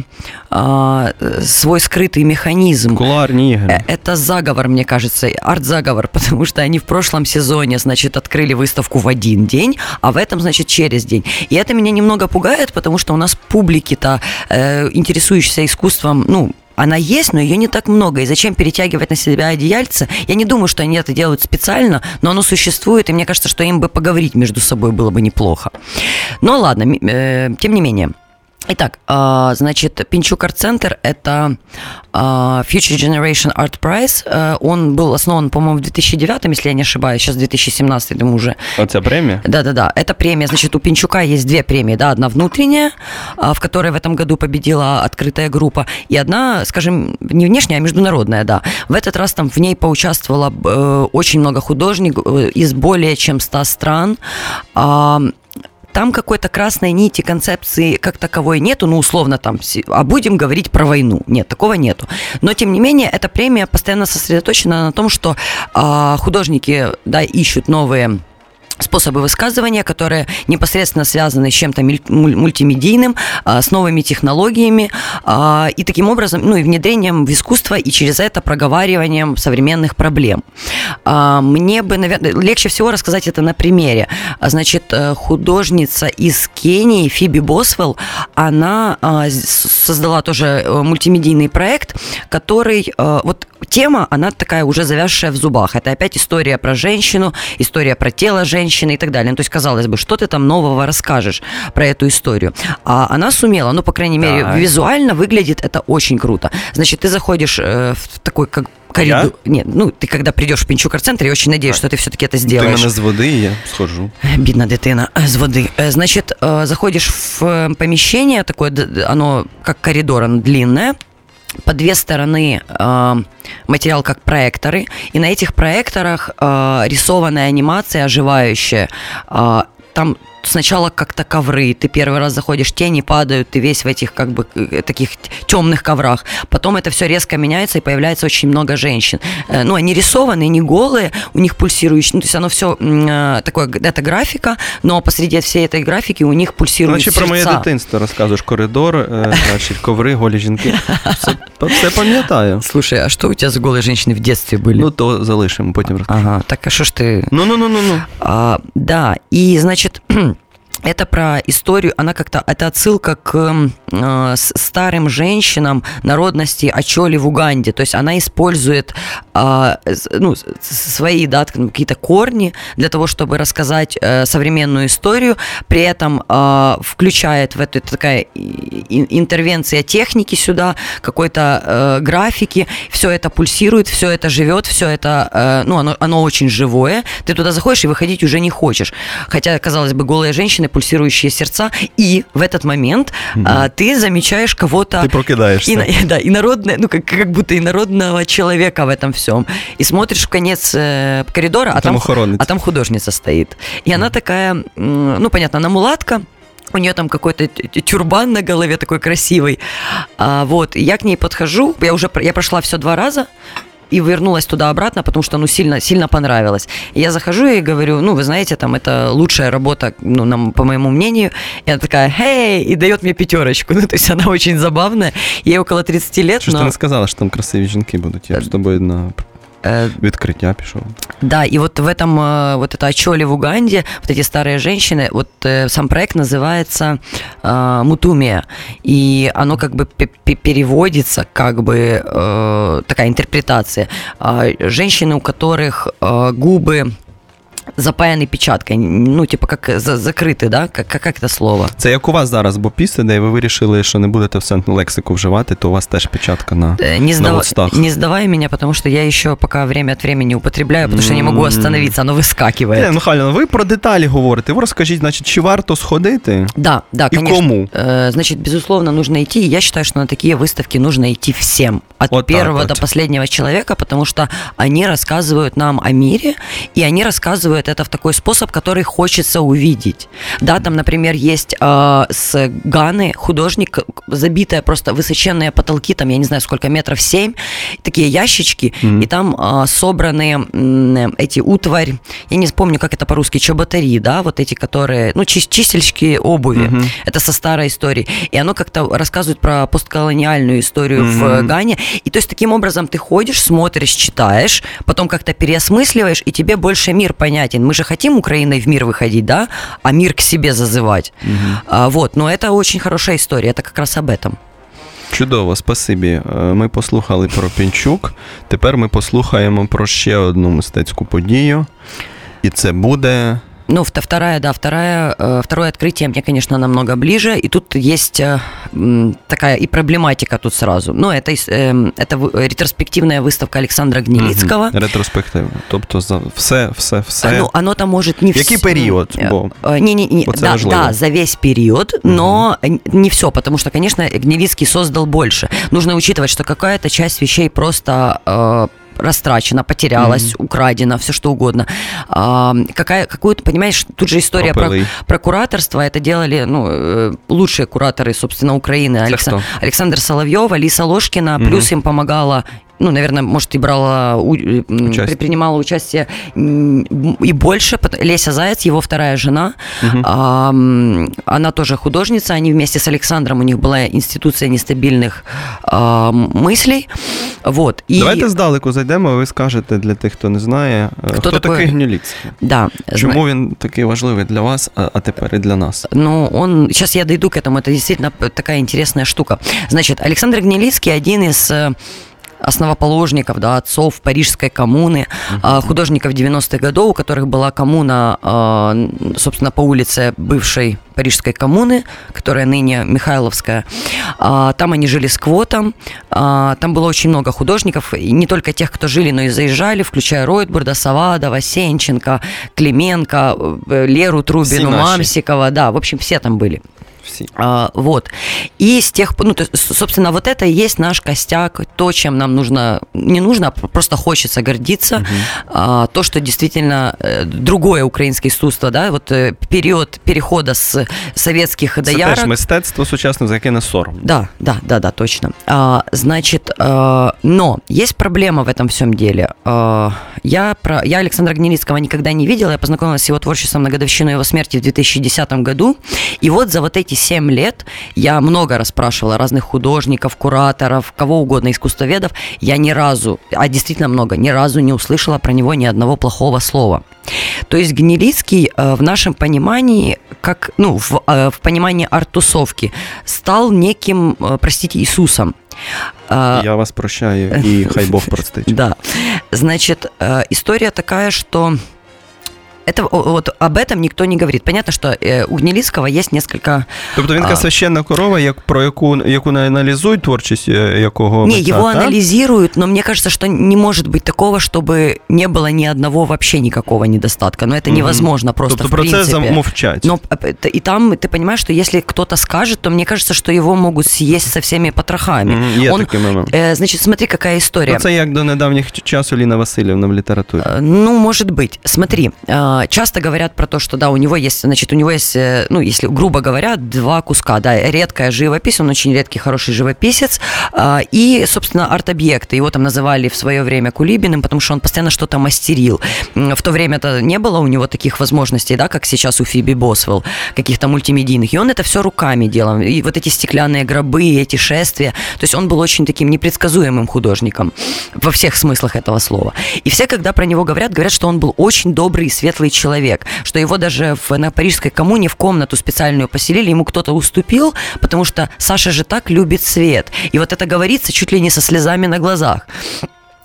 а, свой скрытый механизм. Кулуарные игры. Э, это заговор, мне кажется, арт-заговор, потому что они в прошлом сезоне, значит, открыли выставку в один день, а в этом, значит, через день. И это меня немного пугает, потому что у нас публики-то, э, интересующейся искусством, ну, она есть, но ее не так много. И зачем перетягивать на себя одеяльце? Я не думаю, что они это делают специально, но оно существует, и мне кажется, что им бы поговорить между собой было бы неплохо. Но ладно, э, тем не менее. Итак, а, значит, Пинчук Арт Центр – это а, Future Generation Art Prize. Э, он был основан, по-моему, в 2009, если я не ошибаюсь, сейчас 2017, думаю, уже. Оця премія? Да-да-да, это премия. Значит, у Пинчука есть две премии, да, одна внутренняя, а, в которой в этом году победила открытая группа, и одна, скажем, не внешняя, а международная, да. В этот раз там в ней поучаствовало э, очень много художников э, из более чем 100 стран. Там какой-то красной нити концепции как таковой нету, ну, условно там, а будем говорить про войну. Нет, такого нету. Но, тем не менее, эта премия постоянно сосредоточена на том, что а, художники, да, ищут новые способы высказывания, которые непосредственно связаны с чем-то мультимедийным, а, с новыми технологиями а, и таким образом, ну и внедрением в искусство и через это проговариванием современных проблем. А, мне бы, наверное, легче всего рассказать это на примере. Значит, э, художница из Кении Фиби Босвелл, она создала тоже э, мультимедийный проект, который, э, вот тема, она такая уже завязшая в зубах. Это опять история про женщину, история про тело женщины и так далее. Ну, то есть, казалось бы, что ты там нового расскажешь про эту историю. А она сумела, ну, по крайней мере, да. визуально выглядит это очень круто. Значит, ты заходишь э, в такой как коридор. Я? Нет, ну ты когда придешь в Пінчук центр я очень надеюсь, что ты все-таки это сделаешь. Ты мене з води, я схожу. Бідна дитина з води. Значит, заходишь в помещение, такое, оно как коридор, оно длинное, по две стороны э, материал как проекторы, и на этих проекторах э, рисованная анимация оживающая. Э, там сначала как-то ковры, ты первый раз заходишь, тени падают, ты весь в этих как бы э, таких темных коврах. Потом это все резко меняется и появляется очень много женщин. Э, ну, они рисованные, не голые, у них пульсирующие, ну, то есть оно все э, такое, это графика, но посреди всей этой графики у них пульсируют Значить, про моє дитинство розказуєш, коридор, значить, коври, голі жінки. Все, все пам'ятаю. Слушай, а что у тебя за голые женщины в детстве были? Ну, то залишимо, потім розкажу. Ага, так а что ж ты... Ну-ну-ну-ну. А, да, и, значит, это про историю, она как-то, это отсылка к э, старым женщинам народности Ачоли в Уганде. То есть она использует э, ну, свои да, какие-то корни для того, чтобы рассказать э, современную историю, при этом э, включает в эту такая интервенция техники сюда, какой-то э, графики, все это пульсирует, все это живет, все это, э, ну, оно, оно очень живое. Ты туда заходишь и выходить уже не хочешь. Хотя, казалось бы, голые женщины пульсирующие сердца, и в этот момент mm-hmm. а, ты замечаешь кого-то... Ты прокидаешься. И, да, инородное, ну, как, как будто инородного человека в этом всем. И смотришь в конец э, коридора, а, там, там а там художница стоит. И mm-hmm. она такая, ну, понятно, она мулатка, у нее там какой-то тюрбан на голове такой красивый. А, вот, я к ней подхожу, я уже я прошла все два раза, и вернулась туда-обратно, потому что, ну, сильно, сильно понравилось. И я захожу и говорю, ну, вы знаете, там, это лучшая работа, ну, нам, по моему мнению. И она такая, хей, и дает мне пятерочку. Ну, то есть она очень забавная. Ей около 30 лет, Что но... ты не сказала, что там красивые жінки будут? Я с тобой на Э, Відкриття пішов. Да, и вот в этом, э, вот это Ачоли в Уганде, вот эти старые женщины, вот э, сам проект называется Мутумия, и оно как бы переводится, как бы такая интерпретация. Женщины, у которых губы запаяний печаткою, ну, типу, як закритий, да? Как, как це слово? Це як у вас зараз, бо після, де ви вирішили, що не будете все лексику вживати, то у вас теж печатка на, не сдав... на устах. Не сдавай меня, потому что я еще пока время от времени употребляю, потому что не могу остановиться, оно выскакивает. Не, Михайло, ви про деталі говорите. Ви розкажіть, значить, чи варто сходити? Да, да, и конечно. кому? Значит, безусловно, нужно идти. Я считаю, что на такие выставки нужно идти всем. От вот первого вот. до последнего человека, потому что они рассказывают нам о мире, и они рассказывают это в такой способ, который хочется увидеть. Да, там, например, есть э, с Ганы художник, забитая просто высоченные потолки, там, я не знаю, сколько метров, семь, такие ящички, mm-hmm. и там э, собраны э, эти утварь, я не помню, как это по-русски, чоботари, да, вот эти, которые, ну, чис- чистильщики обуви, mm-hmm. это со старой историей, и оно как-то рассказывает про постколониальную историю mm-hmm. в Гане, и то есть таким образом ты ходишь, смотришь, читаешь, потом как-то переосмысливаешь, и тебе больше мир понятен. Мы же хотим Украиной в мир выходить, да, а мир к себе зазывать. Угу. А, вот, но это очень хорошая история, это как раз об этом. Чудово, спасибі. Ми послухали про Пінчук. Тепер ми послухаємо про ще одну мистецьку подію. І це буде Ну, вто- вторая, да, вторая, э, второе открытие мне, конечно, намного ближе. И тут есть э, такая и проблематика тут сразу. Ну, это, эм, это ретроспективная выставка Александра Гнилицкого. Мгм. Ретроспективно. Тобто за все, все, все. Ну, оно там может не Який вс- період? Э, Бо Не, не, не, Вот это да, важливо. да, за весь период, но не все, потому что, конечно, Гнилицкий создал больше. Нужно учитывать, что какая-то часть вещей просто э, растрачена, потерялась, украдена, все что угодно. А, какая, какую-то, понимаешь, тут же история про, Пропили. про кураторство. Это делали ну, э, лучшие кураторы, собственно, Украины. Кто? Александр Соловьев, Алиса Ложкина. Плюс им помогала ну, наверное, может, и брала, у- м, Участие. при- принимала участие м, и больше. Пот- Леся Заяц, его вторая жена, а, м, она тоже художница. Они вместе с Александром, у них была институция нестабильных а, м, мыслей. Вот. И, Давайте здалеку зайдемо, ви скажете для тих, хто не знає, е, хто, такий? такий Гніліцький? да, зна- Чому він такий важливий для вас, а, а тепер і для нас? Ну, он... Сейчас я дойду к этому. Это действительно п- такая интересная штука. Значит, Александр Гнилицкий один из э, основоположников, да, отцов Парижской коммуны, а, художников 90-х годов, у которых была коммуна, а, собственно, по улице бывшей Парижской коммуны, которая ныне Михайловская. А, Там они жили с квотом, а, там было очень много художников, и не только тех, кто жили, но и заезжали, включая Ройтбурда, Савадова, Сенченко, Клименко, э, Леру Трубину. Мамсикова, да, в общем, все там были. Всі. А, вот. И с тех пор, ну, то собственно, вот это и есть наш костяк, то, чем нам нужно, не нужно, а просто хочется гордиться, а, то, что действительно э, другое украинское искусство, да, вот э, период перехода с советских Це доярок. теж мистецтво сучасне, за яке не сором. Да, да, да, да, точно. А, значит, а, но есть проблема в этом всем деле. А, я, про, я Александра Гнилицкого никогда не видела, я познакомилась с его творчеством на годовщину его смерти в 2010 году, и вот за вот эти 7 лет я много расспрашивала разных художников, кураторов, кого угодно, искусствоведов, я ни разу, а действительно много, ни разу не услышала про него ни одного плохого слова. То есть Гнилицкий э, в нашем понимании, как, ну, в, э, в понимании арт-тусовки, стал неким, э, простите, Иисусом. Я вас прощаю, і хай Бог простить. Да. Значит, история такая, что это, о- вот об этом никто не говорит. Понятно, что э, у Гнилицкого есть несколько... Тобто він А. така священна корова, як, про яку, яку не аналізують творчість е, якого Не, митця, его так? анализируют, но мне кажется, что не может быть такого, чтобы не было ни одного вообще никакого недостатка. Но это Мгм. невозможно просто Тобто в про це принципе. замовчать. Но э, это- и там ты понимаешь, что если кто-то скажет, то мне кажется, что его могут съесть со всеми потрохами. Мгм, Є Он, такий момент. э, значит, смотри, какая история. Ну, це як до недавніх часу Ліна Васильівна в літературі. Э, Ну, может быть. Смотри, э, часто говорят про то, что да, у него есть, значит, у него есть, э, ну, если грубо говоря, два куска, да, редкая живопись, он очень редкий, хороший живописец, а, и, собственно, арт-объекты. Его там называли в свое время Кулибиным, потому что он постоянно что-то мастерил. В то время это не было у него таких возможностей, да, как сейчас у Фиби Босвелл, каких-то мультимедийных. И он это все руками делал. И вот эти стеклянные гробы, эти шествия. То есть он был очень таким непредсказуемым художником во всех смыслах этого слова. И все, когда про него говорят, говорят, что он был очень добрый и светлый человек, что его даже в, на Парижской коммуне в комнату специальную поселили, ему кто-то уступил, потому что Саша же так любит свет. И вот это говорится чуть ли не со слезами на глазах.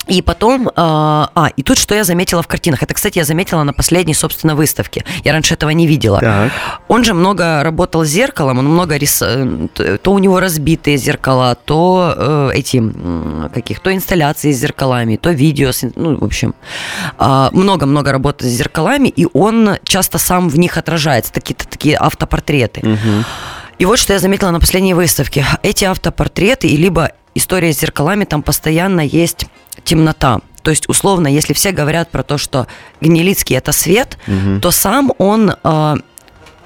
И потом, а, а, и тут что я заметила в картинах. Это, кстати, я заметила на последней, собственно, выставке. Я раньше этого не видела. Так. Он же много работал с зеркалом, он много рис... э, то у него разбитые зеркала, то э, эти каких, то инсталляции с зеркалами, то видео, с ну, в общем, а, много-много работы с зеркалами, и он часто сам в них отражается, такие, такие автопортреты. Угу. И вот что я заметила на последней выставке. Эти автопортреты и либо история с зеркалами, там постоянно есть темнота. То есть, условно, если все говорят про то, что Гнилицкий – это свет, то сам он... э,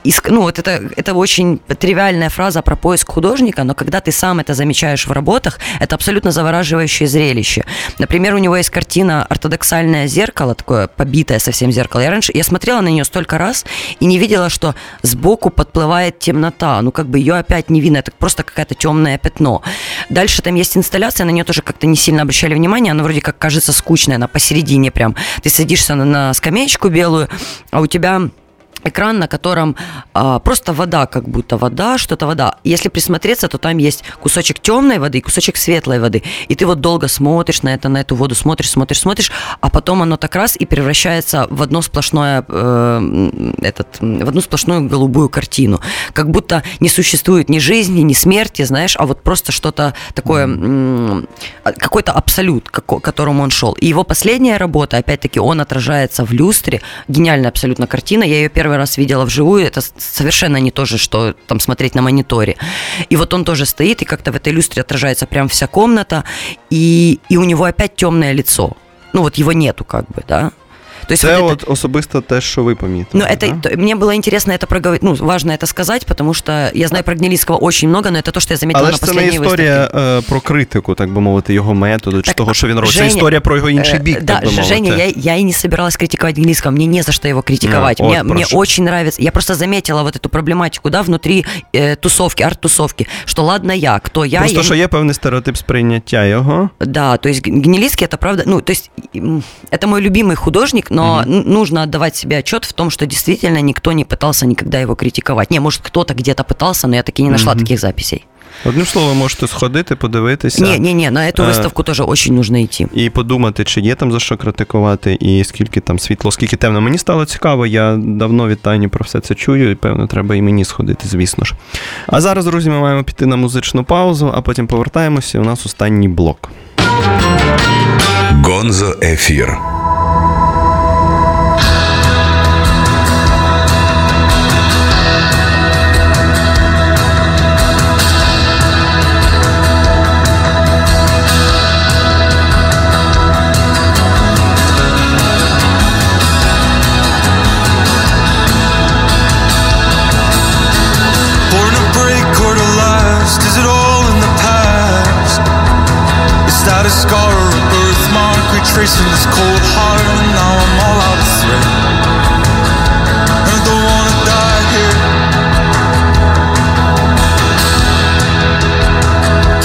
иск- ну, вот это, это очень тривиальная фраза про поиск художника, но когда ты сам это замечаешь в работах, это абсолютно завораживающее зрелище. Например, у него есть картина «Ортодоксальное зеркало», такое побитое совсем зеркало. Я раньше, я смотрела на нее столько раз и не видела, что сбоку подплывает темнота. Ну, как бы ее опять не видно, это просто какое-то темное пятно. Дальше там есть инсталляция, на нее тоже как-то не сильно обращали внимание, она вроде как кажется скучная, она посередине прям. Ты садишься на, на скамеечку белую, а у тебя экран, на котором а, просто вода, как будто вода, что-то вода. Если присмотреться, то там есть кусочек темной воды и кусочек светлой воды. И ты вот долго смотришь на это, на эту воду, смотришь, смотришь, смотришь, а потом оно так раз и превращается в одно сплошное, э, этот, в одну сплошную голубую картину. Как будто не существует ни жизни, ни смерти, знаешь, а вот просто что-то такое, м, какой-то абсолют, к которому он шел. И его последняя работа, опять-таки, он отражается в люстре. Гениальная абсолютно картина. Я ее первый раз видела вживую. Это совершенно не то же, что там смотреть на мониторе. И вот он тоже стоит, и как-то в этой люстре отражается прям вся комната, и, и у него опять темное лицо. Ну вот его нету как бы, да. То есть Це вот от это... особисто те, що ви помітили. Ну, это, да? мне было интересно это проговорить, ну, важно это сказать, потому что я знаю про Гнилицкого очень много, но это то, что я заметила Але на последній це не історія е, про критику, так би мовити, його методу, чи того, що він робить. Це історія про його інший бік, да, так би мовити. Женя, я, я и не собиралась критиковать Гнилицкого, мне не за что его критиковать. Ну, мне, мне очень нравится, я просто заметила вот эту проблематику, да, внутри э, тусовки, арт-тусовки, что ладно я, кто я. Просто, я... що є певний стереотип сприйняття його. Да, то есть Гнилицкий, это правда, ну, то есть это мой любимый художник, но угу. нужно нужно отдавать себе отчет в том, что действительно никто не пытался никогда его критиковать. Не, может, кто-то где-то пытался, но я таки не нашла mm-hmm. таких записей. Одним словом, можете сходити, подивитися. Ні, ні, ні, на эту виставку теж дуже нужно йти. І подумати, чи є там за що критикувати, і скільки там світло, скільки темно. Мені стало цікаво, я давно від Тані про все це чую, і певно, треба і мені сходити, звісно ж. А зараз, друзі, ми маємо піти на музичну паузу, а потім повертаємося. У нас останній блок. Гонзо ефір. Retracing this cold heart and now I'm all out of thread and I don't wanna die here.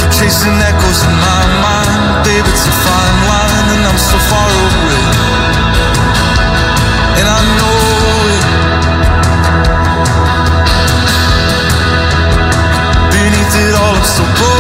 Keep chasing echoes in my mind babe it's a fine line and I'm so far away. And I know it Beneath it all I'm so broken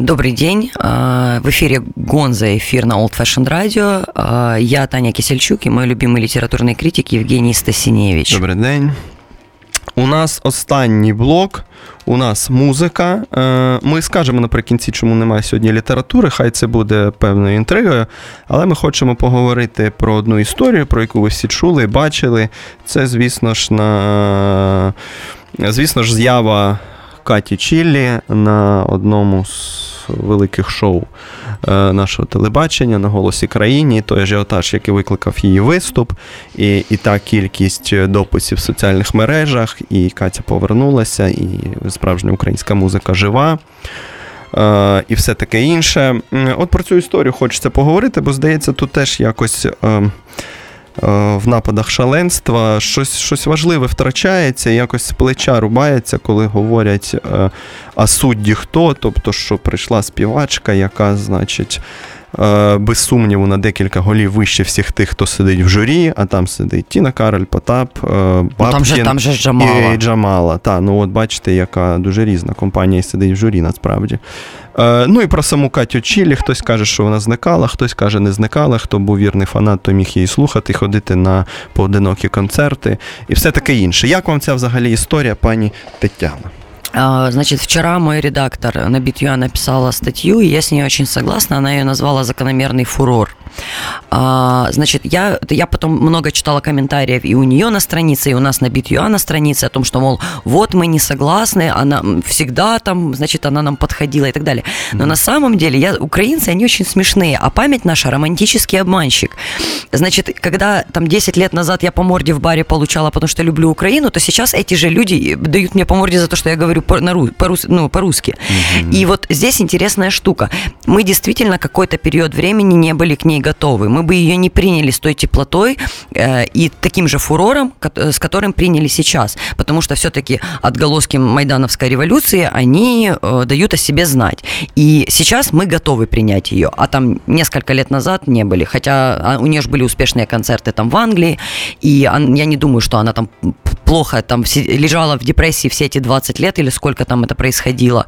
Добрый день. Э, В эфире Гонза, эфир на Old Fashioned Radio. Э, Я Таня Кисельчук и мой любимый литературный критик Евгений Стасиневич. Добрий день. У нас останній блок, у нас музика. Е, Ми скажемо наприкінці, чому немає сьогодні літератури. Хай це буде певною інтригою. Але ми хочемо поговорити про одну історію, про яку ви всі чули, бачили. Це, звісно ж, на звісно ж, з'ява Каті Чіллі на одному з великих шоу е, нашого телебачення на голосі країні. Той ажіотаж, який викликав її виступ, і, і та кількість дописів в соціальних мережах, і Катя повернулася, і справжня українська музика жива. Е, і все таке інше. От про цю історію хочеться поговорити, бо здається, тут теж якось. Е, в нападах шаленства. Щось, щось важливе втрачається, якось з плеча рубається, коли говорять, е, а судді хто, тобто, що прийшла співачка, яка, значить, без сумніву на декілька голів вище всіх тих, хто сидить в журі, а там сидить Тіна Кароль, Потап, е, Ну, там же, там же Джамала. і Джамала. Та, ну от бачите, яка дуже різна компанія сидить в журі насправді. Е, ну і про саму Катю Чілі. Хтось каже, що вона зникала, хтось каже, не зникала. Хто був вірний фанат, то міг її слухати, ходити на поодинокі концерти і все таке інше. Як вам ця взагалі історія, пані Тетяна? А, Значит, вчера мой редактор на Битюа написала статью, и я с ней очень согласна. Она ее назвала «Закономерный фурор». А, Значит, я, я потом много читала комментариев и у нее на странице, и у нас на Битюа на странице о том, что, мол, вот мы не согласны, она всегда там, значит, она нам подходила и так далее. Но на самом деле, я, украинцы, они очень смешные, а память наша романтический обманщик. Значит, когда там 10 лет назад я по морде в баре получала, потому что люблю Украину, то сейчас эти же люди дают мне по морде за то, что я говорю по- на по-рус- ну, по-русски. И вот здесь интересная штука. Мы действительно какой-то период времени не были к ней готовы. Мы бы ее не приняли с той теплотой э, и таким же фурором, с которым приняли сейчас. Потому что все-таки отголоски майдановской революции, они э, дают о себе знать. И сейчас мы готовы принять ее. А там несколько лет назад не были. Хотя а, у нее же были успешные концерты там в Англии. И я не думаю, что она там плохо там лежала в депрессии все эти 20 лет или сколько там это происходило.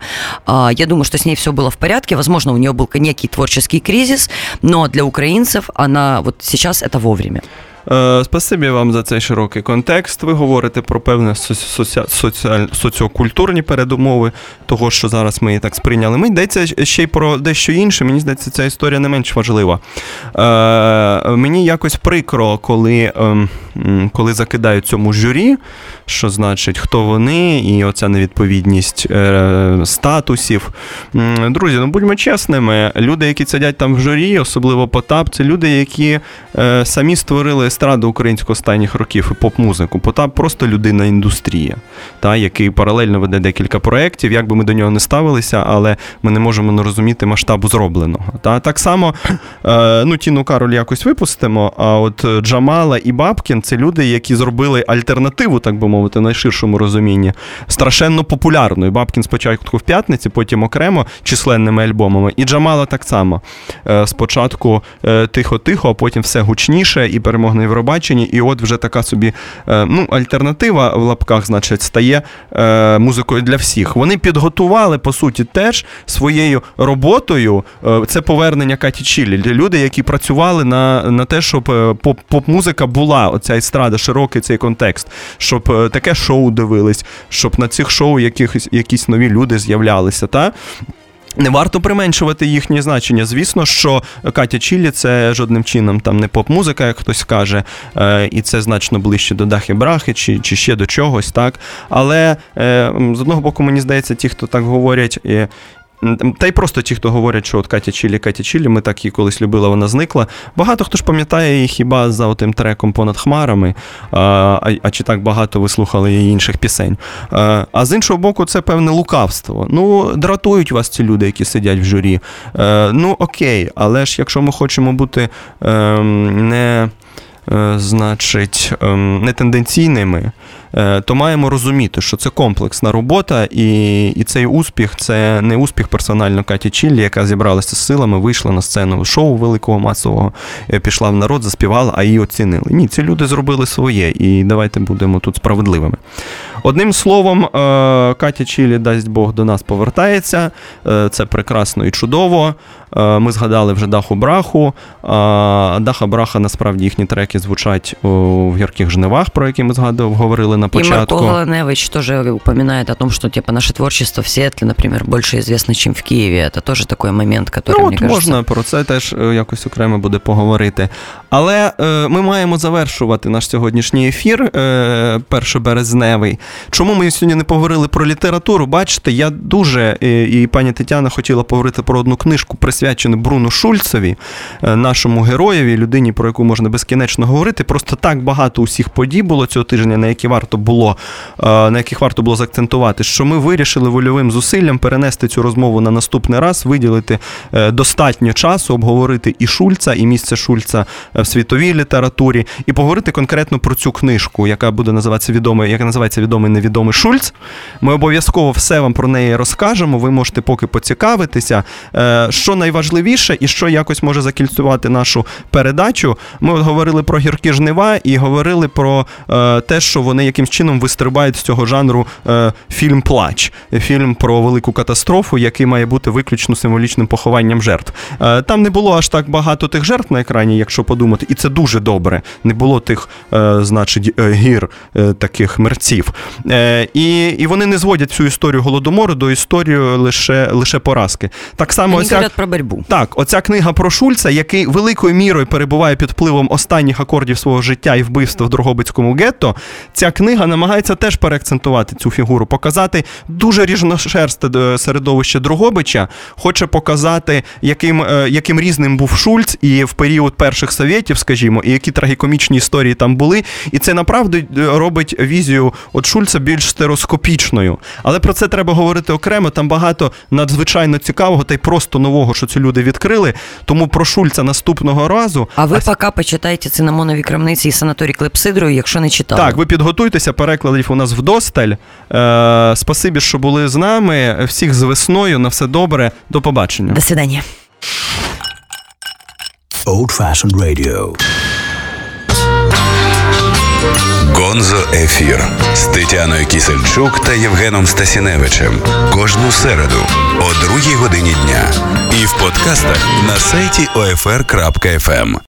А, Я думаю, что с ней все было в порядке. Возможно, у нее был некий творческий кризис, но для украинцев она вот сейчас это вовремя. Е, Спасибі вам за цей широкий контекст. Ви говорите про певні соці- соці- соціаль- соціокультурні передумови того, що зараз ми її так сприйняли. Ми йдеться ще й про дещо інше. Мені здається, ця історія не менш важлива. Е, мені якось прикро, коли, ем, м, коли закидають цьому журі, що значить, хто вони, і оця невідповідність е, статусів. Друзі, ну будьмо чесними, люди, які сидять там в журі, особливо Потап, це люди, які е, самі створили естраду українського останніх років і поп-музику. Потап просто людина індустрія, та, який паралельно веде декілька проєктів, як би ми до нього не ставилися, але ми не можемо не розуміти масштабу зробленого. Та. Так само, е, ну, Тіну Кароль якось випустимо, а от Джамала і Бабкін Це люди, які зробили альтернативу, так би мовити, найширшому розумінні, страшенно популярною. Бабкін спочатку в п'ятниці, потім окремо численними альбомами. І Джамала так само. Е, Спочатку е, тихо-тихо, а потім все гучніше і перемог на Євробаченні. І от вже така собі е, ну, альтернатива в лапках, значить, стає музикою для всіх. Вони підготували, по суті, теж своєю роботою це повернення Каті Чілі. Люди, які працювали на, на те, щоб поп- поп-музика була, оця естрада, широкий цей контекст, щоб е, таке шоу дивились, щоб на цих шоу якихось, якісь нові люди з'являлися. Та? Не варто применшувати їхнє значення. Звісно, що Катя Чілі це жодним чином там не поп-музика, як хтось каже, е, і це значно ближче до Дахи Брахи чи, чи ще до чогось, так. Але е, з одного боку, мені здається, ті, хто так говорять. Та й просто ті, хто говорять, що от Катя Чілі, Катя Чілі, ми так її колись любили, вона зникла. Багато хто ж пам'ятає її хіба за отим треком понад хмарами, а, а, а чи так багато ви слухали її інших пісень. А, а з іншого боку, це певне лукавство. Ну, дратують вас ці люди, які сидять в журі. Е, ну, окей, але ж якщо ми хочемо бути ем, не. е, Значить, ем, не тенденційними, то маємо розуміти, що це комплексна робота, і, і цей успіх це не успіх персонально Каті Чіллі, яка зібралася з силами, вийшла на сцену шоу великого масового, е, пішла в народ, заспівала, а її оцінили. Ні, ці люди зробили своє, і давайте будемо тут справедливими. Одним словом, е, Катя Чілі, дасть Бог, до нас повертається. Е, Це прекрасно і чудово. Е, Ми згадали вже Даху Браху. А Даха Браха насправді їхні треки звучать в гірких жнивах, про які ми згадували, говорили на И початку. Микола Ланевич тоже упоминает о том, что типа наше творчество в Сиэтле, например, больше известно, чем в Киеве. Это тоже такой момент, который, Ну, мне от кажется... можна про це теж е, якось окремо буде поговорити. Але е, ми маємо завершувати наш сьогоднішній ефір, е, першоберезневий. Чому ми сьогодні не поговорили про літературу? Бачите, я дуже е, і пані Тетяна хотіла поговорити про одну книжку, присвячену Бруну Шульцеві, е, нашому героєві, людині, про яку можна безкінечно говорити. Просто так багато усіх подій було цього тижня, на які варто було, е, на яких варто було заакцентувати, що ми вирішили вольовим зусиллям перенести цю розмову на наступний раз, виділити е, достатньо часу, обговорити і Шульца, і місце Шульца е, в світовій літературі, і поговорити конкретно про цю книжку, яка буде називатися відомий, яка називається відомий невідомий Шульц. Ми обов'язково все вам про неї розкажемо. Ви можете поки поцікавитися, що найважливіше і що якось може закільцювати нашу передачу. Ми от говорили про гіркі жнива і говорили про те, що вони якимсь чином вистрибають з цього жанру е, фільм Плач, фільм про велику катастрофу, який має бути виключно символічним похованням жертв. Е, Там не було аж так багато тих жертв на екрані, якщо подумати, і це дуже добре. Не було тих, е, значить, гір е, таких мерців. Е, І, і вони не зводять цю історію голодомору до історії лише, лише поразки. Так само оця... про борьбу. Так, оця книга про Шульца, який великою мірою перебуває під впливом останніх акордів свого життя і вбивства в Дрогобицькому гетто. Ця книга намагається теж переакцентувати цю фігуру, показати дуже ріжношерсте е, середовище Дрогобича, хоче показати, яким, е, яким різним був Шульц і в період перших совєтів, скажімо, і які трагікомічні історії там були. І це направду е, робить візію от Шульца більш стероскопічною. Але про це треба говорити окремо. Там багато надзвичайно цікавого та й просто нового, що ці люди відкрили. Тому про Шульца наступного разу. А ви поки почитайте цинамонові крамниці і санаторій Клепсидру, якщо не читали. Так, ви підготуйтеся, перекладів у нас вдосталь. Е, спасибі, що були з нами. Всіх з весною. На все добре. До побачення. До свидання. Old Fashioned Radio. Гонзо Ефір з Тетяною Кісельчук та Євгеном Стасіневичем кожну середу о другій годині дня і в подкастах на сайті OFR.FM.